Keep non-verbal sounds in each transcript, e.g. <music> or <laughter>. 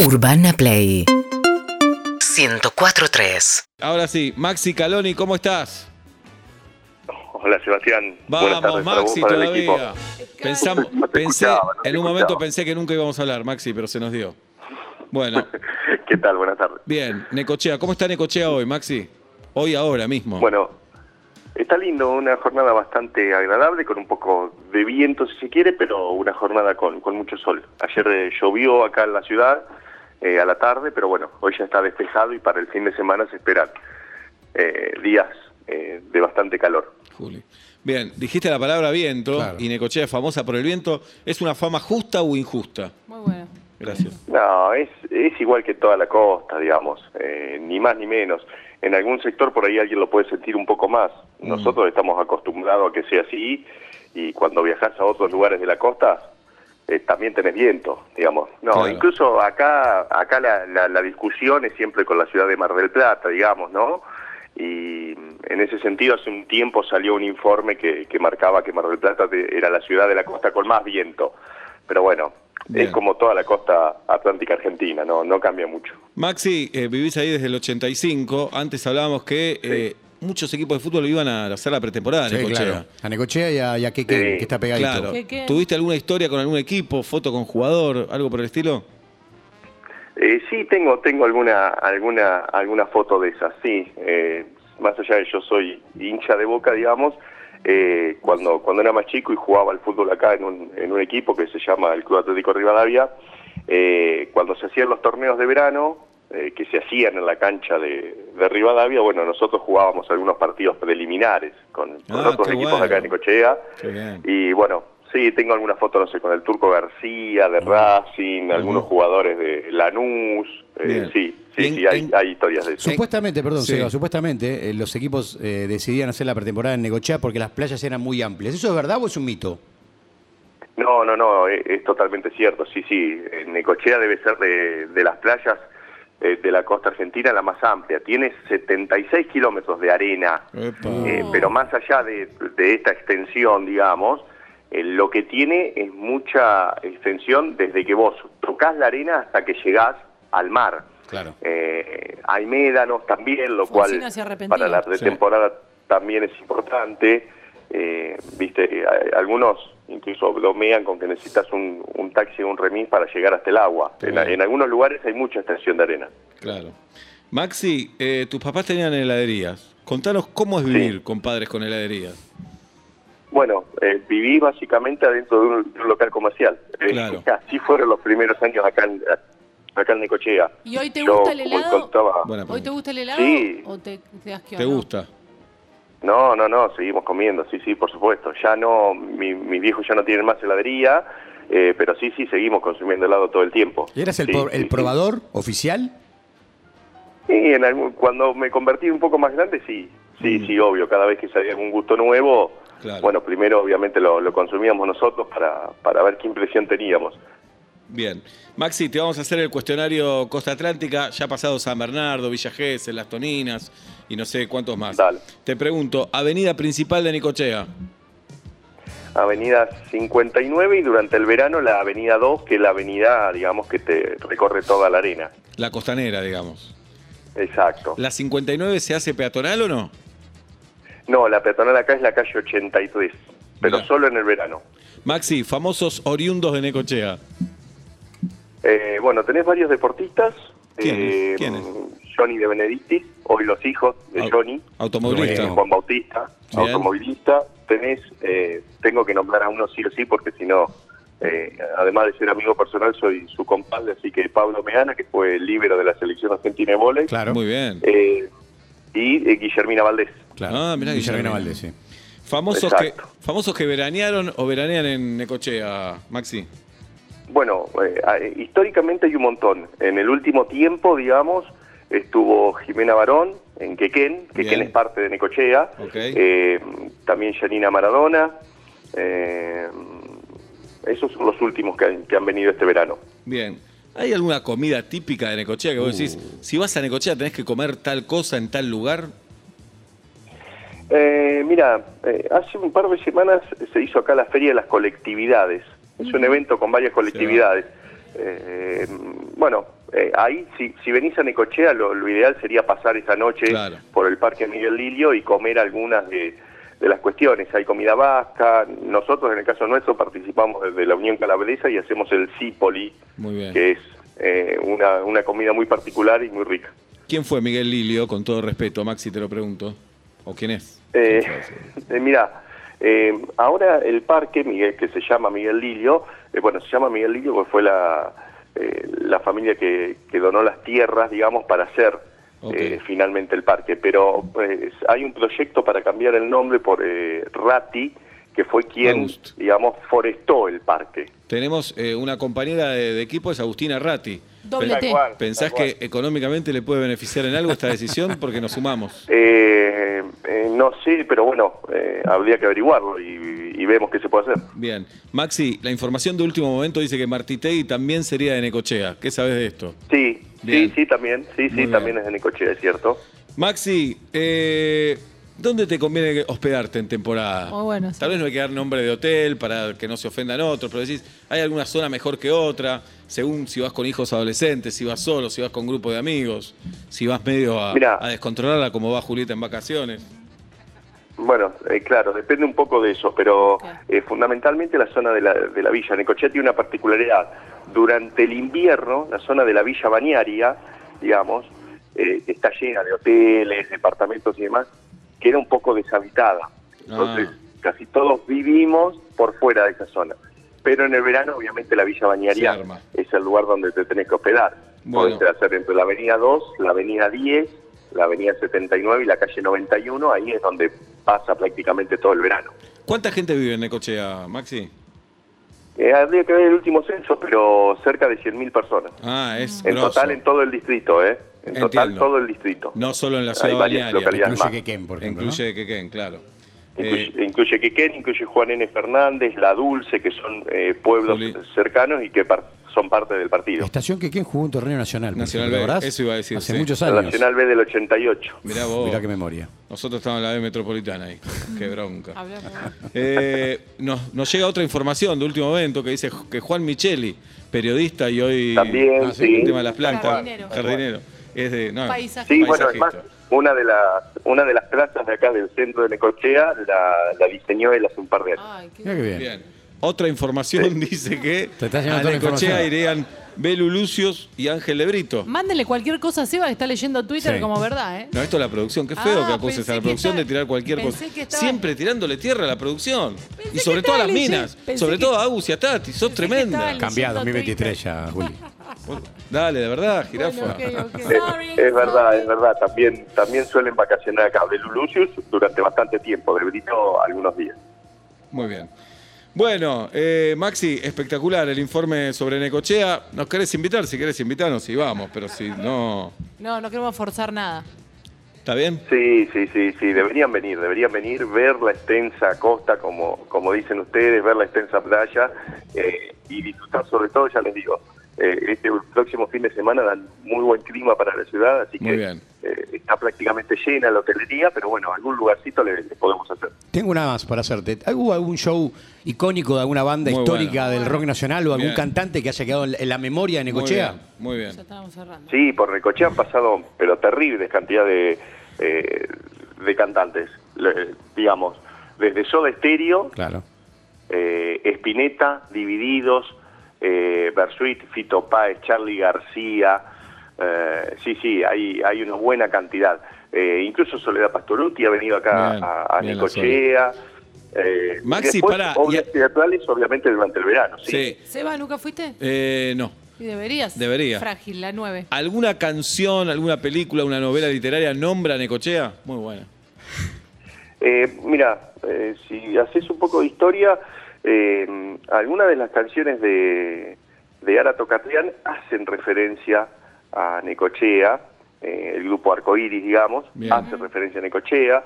Urbana Play 104.3 Ahora sí, Maxi Caloni, ¿cómo estás? Hola Sebastián. Buenas Vamos, tardes para vos, Maxi, para el equipo. todavía. Pensamos, <laughs> No te pensé, escuchaba, no te en un momento escuchaba. pensé que nunca íbamos a hablar, Maxi, pero se nos dio. Bueno, <laughs> ¿Qué tal? Buenas tardes. bien, Necochea, ¿cómo está Necochea hoy, Maxi? Hoy, ahora mismo. Bueno, está lindo, una jornada bastante agradable, con un poco de viento si se quiere, pero una jornada con, con mucho sol. Ayer eh, llovió acá en la ciudad eh, a la tarde, pero bueno, hoy ya está despejado y para el fin de semana se esperan eh, días eh, de bastante calor. Juli. Bien, dijiste la palabra viento Claro. y Necochea es famosa por el viento. ¿Es una fama justa o injusta? Muy bueno. Gracias. No, es, es igual que toda la costa, digamos, eh, ni más ni menos. En algún sector por ahí alguien lo puede sentir un poco más. Nosotros estamos acostumbrados a que sea así y cuando viajas a otros lugares de la costa eh, también tenés viento, digamos. No, Claro. incluso acá acá la, la, la discusión es siempre con la ciudad de Mar del Plata, digamos, ¿no? Y en ese sentido hace un tiempo salió un informe que, que marcaba que Mar del Plata era la ciudad de la costa con más viento. Pero bueno, Bien. es como toda la costa atlántica argentina, no, no cambia mucho. Maxi, eh, vivís ahí desde el 85. Antes hablábamos que eh, muchos equipos de fútbol iban a hacer la pretemporada Sí, Necochea. claro. A Necochea y a, y a Sí. que está pegadito. Claro. ¿Tuviste alguna historia con algún equipo, foto con jugador, algo por el estilo? Eh, sí, tengo tengo alguna alguna alguna foto de esas, sí. Eh, más allá de yo soy hincha de Boca, digamos, eh, cuando cuando era más chico y jugaba al fútbol acá en un, en un equipo que se llama el Club Atlético Rivadavia, eh, cuando se hacían los torneos de verano, eh, que se hacían en la cancha de, de Rivadavia, bueno, nosotros jugábamos algunos partidos preliminares con, con Ah, otros equipos bueno. acá en Necochea. Y bueno, sí, tengo alguna foto, no sé, con el Turco García, de Racing, algunos jugadores de Lanús. eh, sí, sí, en- sí, hay, en- hay historias de eso. Supuestamente, perdón, Sí. Seba, supuestamente eh, los equipos eh, decidían hacer la pretemporada en Necochea porque las playas eran muy amplias. ¿Eso es verdad o es un mito? No, no, no, es, es totalmente cierto. Sí, sí, Necochea debe ser de, de las playas eh, de la costa argentina la más amplia. Tiene 76 kilómetros de arena. Eh, pero más allá de, de esta extensión, digamos, eh, lo que tiene es mucha extensión desde que vos tocas la arena hasta que llegás al mar. Claro. Eh, hay médanos también, lo cual para la pretemporada también es importante. Eh, Viste, algunos incluso bromean con que necesitas un, un taxi o un remis para llegar hasta el agua. En, algunos lugares hay mucha extensión de arena. Claro. Maxi, eh, tus papás tenían heladerías. Contanos cómo es vivir con padres con heladerías. Bueno, eh, viví básicamente adentro de un, de un local comercial. Eh, Claro. <laughs> así fueron los primeros años acá en, acá en Necochea. ¿Y hoy te Yo, gusta el helado? contaba- ¿Hoy te gusta el helado Sí. o te, te das que ¿Te gusta? No, no, no, seguimos comiendo, sí, sí, por supuesto. Ya no, mi- mis viejos ya no tienen más heladería, eh, pero sí, sí, seguimos consumiendo helado todo el tiempo. ¿Y eras el, Sí, el sí. probador oficial? Sí, en algún- cuando me convertí un poco más grande, sí, sí, Mm. sí, obvio. Cada vez que salía algún gusto nuevo, Claro. bueno, primero obviamente lo, lo consumíamos nosotros para, para ver qué impresión teníamos. Bien. Maxi, te vamos a hacer el cuestionario Costa Atlántica. Ya ha pasado San Bernardo, Villa Gesell, Las Toninas y no sé cuántos más. Dale. Te pregunto, avenida principal de Necochea. Avenida 59 y durante el verano la Avenida 2, que es la avenida, digamos, que te recorre toda la arena. La costanera, digamos. Exacto. ¿La 59 se hace peatonal o no? No, la peatonal acá es la calle 83, pero Mirá. solo en el verano. Maxi, famosos oriundos de Necochea. Bueno, tenés varios deportistas. ¿Quiénes? Eh, ¿Quiénes? Johnny de Benedictis, hoy los hijos de Au- Johnny. automovilista. Eh, Juan Bautista, Bien. automovilista. Tenés, eh, tengo que nombrar a uno sí o sí, porque si no, eh, además de ser amigo personal, soy su compadre, así que Pablo Meana, que fue el líbero de la selección argentina de vóley. Claro. Muy bien. Eh, y eh, Guillermina Valdés. claro. Ah, mirá, Guillermina Guillermina. Valdés, sí. Famosos que, famosos que veranearon o veranean en Necochea, Maxi. Bueno, eh, históricamente hay un montón. En el último tiempo, digamos, estuvo Jimena Barón en Quequén, Quequén Bien. es parte de Necochea, eh, también Janina Maradona, eh, esos son los últimos que, han- que han venido este verano. Bien. ¿Hay alguna comida típica de Necochea que vos decís, si vas a Necochea tenés que comer tal cosa en tal lugar? Eh, mira, eh, hace un par de semanas se hizo acá la Feria de las Colectividades. Es un evento con varias colectividades. Eh, bueno, eh, ahí, si, si venís a Necochea, lo, lo ideal sería pasar esa noche Claro. por el Parque Miguel Lilio y comer algunas de, de las cuestiones. Hay comida vasca, nosotros en el caso nuestro participamos desde la Unión Calabresa y hacemos el Cipoli, que es eh, una, una comida muy particular y muy rica. ¿Quién fue Miguel Lilio, con todo respeto? Maxi, te lo pregunto. ¿O quién es? Eh, <laughs> eh, mira, eh, ahora el parque, Miguel, que se llama Miguel Lilio, eh, bueno, se llama Miguel Lilio porque fue la, eh, la familia que, que donó las tierras, digamos, para hacer Ok. eh, finalmente el parque. Pero pues, hay un proyecto para cambiar el nombre por eh, Ratti, que fue quien, August. digamos, forestó el parque. Tenemos eh, una compañera de, de equipo, es Agustina Ratti. Doble ¿Pensás que económicamente le puede beneficiar en algo esta decisión? Porque nos sumamos. Eh, eh, no sé, pero bueno, eh, habría que averiguarlo y, y vemos qué se puede hacer. Bien. Maxi, la información de último momento dice que Martitegui también sería de Necochea. ¿Qué sabes de esto? Sí, Bien. sí, sí, también, sí, Muy sí, bien. también es de Necochea, es cierto. Maxi, eh, ¿dónde te conviene hospedarte en temporada? Muy bueno, sí. Tal vez no hay que dar nombre de hotel para que no se ofendan otros, pero decís, hay alguna zona mejor que otra, según si vas con hijos adolescentes, si vas solo, si vas con grupo de amigos, si vas medio a, Mirá. a descontrolarla como va Julieta en vacaciones. Bueno, eh, claro, depende un poco de eso, pero eh, fundamentalmente la zona de la, de la villa Necochea tiene una particularidad. Durante el invierno, la zona de la villa bañaria, digamos, eh, está llena de hoteles, departamentos y demás, queda un poco deshabitada. Entonces, Ah. casi todos vivimos por fuera de esa zona. Pero en el verano, obviamente, la villa bañaria es el lugar donde te tenés que hospedar. Bueno. Podés hacer entre la avenida 2, la avenida 10, la avenida 79 y la calle 91, ahí es donde pasa prácticamente todo el verano. ¿Cuánta gente vive en Necochea, Maxi? Eh, habría que ver el último censo, pero cerca de 100.000 personas. Ah, es En grosso. total en todo el distrito, ¿eh? En total todo el distrito. No solo en la Hay ciudad varias balnearia. localidades Incluye más. Quequén, por ejemplo. Incluye Quequén, claro. Incluye, Eh, incluye Quequén, incluye Juan N. Fernández, La Dulce, que son eh, pueblos Juli. cercanos y que par- son parte del partido. estación Quequén jugó un torneo nacional. Nacional B, ¿verdad? eso iba a decir, Hace sí. muchos años. Nacional B del 88. mirá vos. Mirá qué memoria. Nosotros estamos en la B metropolitana ahí. <laughs> Qué bronca. Eh, nos, nos llega otra información de último momento que dice que Juan Micheli, periodista y hoy También, Ah, sí. el tema de las plantas, Jardinero. jardinero, es de no, Paisaje. Sí, bueno, es paisajista. más, una de las una de las plazas de acá del centro de Necochea la, la diseñó él hace un par de años. Ay, qué Mirá qué bien. Bien. Otra información dice que <laughs> Te estás a Necochea irían Belu Lucios y Ángel Lebrito. Mándenle cualquier cosa a Seba que está leyendo Twitter Sí. como verdad, ¿eh? No, esto es la producción. Qué feo Ah, que acuses a la producción estaba- de tirar cualquier cosa. estaba- Siempre tirándole tierra a la producción. Pensé y sobre todo a las minas. pensé Sobre que- todo a Agus y a Tati. Sos tremenda. Cambiado, Leyendo 2023 ya, Juli. <laughs> Dale, de verdad, jirafa. Bueno. <laughs> Es, es verdad, es verdad. También también suelen vacacionar acá de Lucius durante bastante tiempo, de Brito algunos días. Muy bien. Bueno, eh, Maxi, espectacular el informe sobre Necochea. ¿Nos querés invitar? Si querés invitarnos, y vamos, pero si no. No, no queremos forzar nada. ¿Está bien? Sí, sí, sí, sí, deberían venir, deberían venir, ver la extensa costa, como, como dicen ustedes, ver la extensa playa eh, y disfrutar sobre todo, ya les digo, eh, este próximo fin de semana dan muy buen clima para la ciudad, así Muy que bien. eh, está prácticamente llena la hotelería, pero bueno, algún lugarcito le, le podemos hacer. Tengo una más para hacerte. ¿Hubo algún show icónico de alguna banda Muy histórica bueno. del rock nacional o algún Bien. cantante que haya quedado en la memoria de Muy Necochea? bien. Muy bien. Ya estábamos cerrando. Sí, por Necochea han pasado, pero terribles cantidad de, eh, de cantantes, le- digamos, desde Soda Stereo, Claro. eh, Spinetta, Divididos, eh, Bersuit, Fito Páez, Charlie García, eh, sí, sí, hay, hay una buena cantidad. Eh, incluso Soledad Pastoruti ha venido acá Bien, a, a bien. Eh, Maxi, y después, pará, obras y a- teatrales, obviamente, durante el verano. Sí. Sí. Seba, ¿nunca fuiste? Eh, no. Y deberías. Debería. Frágil, la 9. ¿Alguna canción, alguna película, una novela literaria nombra a Necochea? Muy buena. Eh, mira, eh, si haces un poco de historia, eh, algunas de las canciones de, de Ara Tocatrián hacen referencia a Necochea, eh, el grupo Arcoiris, digamos, Bien. hace referencia a Necochea.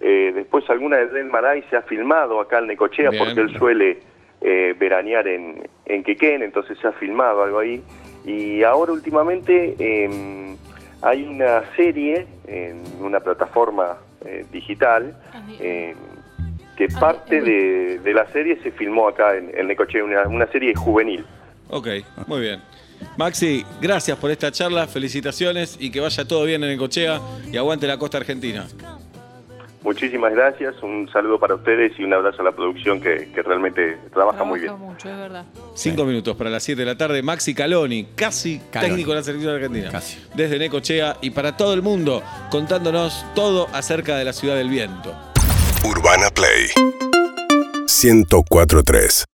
Eh, después alguna de Del Maray se ha filmado acá en Necochea Bien. porque él suele eh, veranear en, en Quequén, entonces se ha filmado algo ahí. Y ahora últimamente eh, hay una serie en una plataforma eh, digital Ah, eh, que parte bien. de, de la serie se filmó acá en, en Necochea, una, una serie juvenil. Ok, muy bien. Maxi, gracias por esta charla, felicitaciones y que vaya todo bien en el cochea y aguante la costa argentina. Muchísimas gracias, un saludo para ustedes y un abrazo a la producción que, que realmente trabaja muy bien. mucho, es verdad. Cinco minutos para las 7 de la tarde. Maxi Caloni, casi Caloni. técnico de la selección argentina. Casi. Desde Necochea y para todo el mundo, contándonos todo acerca de la ciudad del viento. Urbana Play. 1043